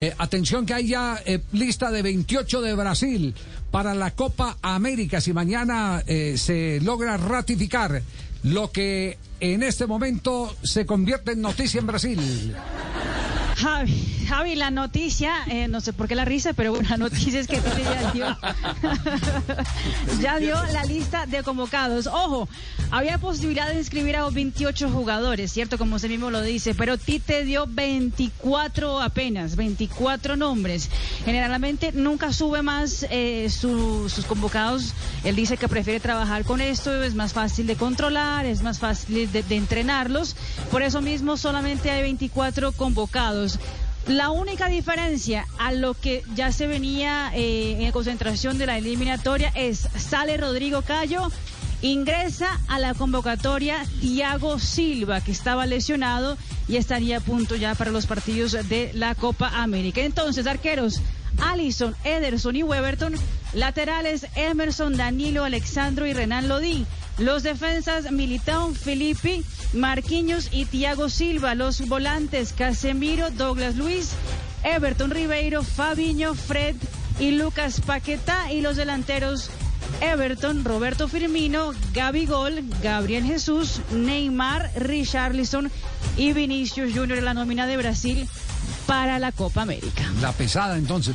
Eh, atención que hay ya eh, lista de 28 de Brasil para la Copa América. Si mañana eh, se logra ratificar lo que en este momento se convierte en noticia en Brasil. Javi, Javi, la noticia, eh, no sé por qué la risa, pero bueno, la noticia es que Tite ya dio, ya dio la lista de convocados. Ojo, había posibilidad de inscribir a 28 jugadores, ¿cierto? Como usted mismo lo dice, pero Tite dio 24 apenas, 24 nombres. Generalmente nunca sube más eh, su- sus convocados. Él dice que prefiere trabajar con esto, es más fácil de controlar, es más fácil de, de entrenarlos. Por eso mismo solamente hay 24 convocados. La única diferencia a lo que ya se venía eh, en concentración de la eliminatoria es sale Rodrigo Cayo, ingresa a la convocatoria Thiago Silva, que estaba lesionado y estaría a punto ya para los partidos de la Copa América. Entonces, arqueros, Allison, Ederson y Weberton, laterales Emerson, Danilo, Alexandro y Renan Lodi. Los defensas Militao, Filippi, Marquinhos y Thiago Silva. Los volantes Casemiro, Douglas Luis, Everton Ribeiro, Fabiño, Fred y Lucas Paquetá. Y los delanteros Everton, Roberto Firmino, Gaby Gol, Gabriel Jesús, Neymar, Richarlison y Vinicius Junior en la nómina de Brasil para la Copa América. La pesada entonces.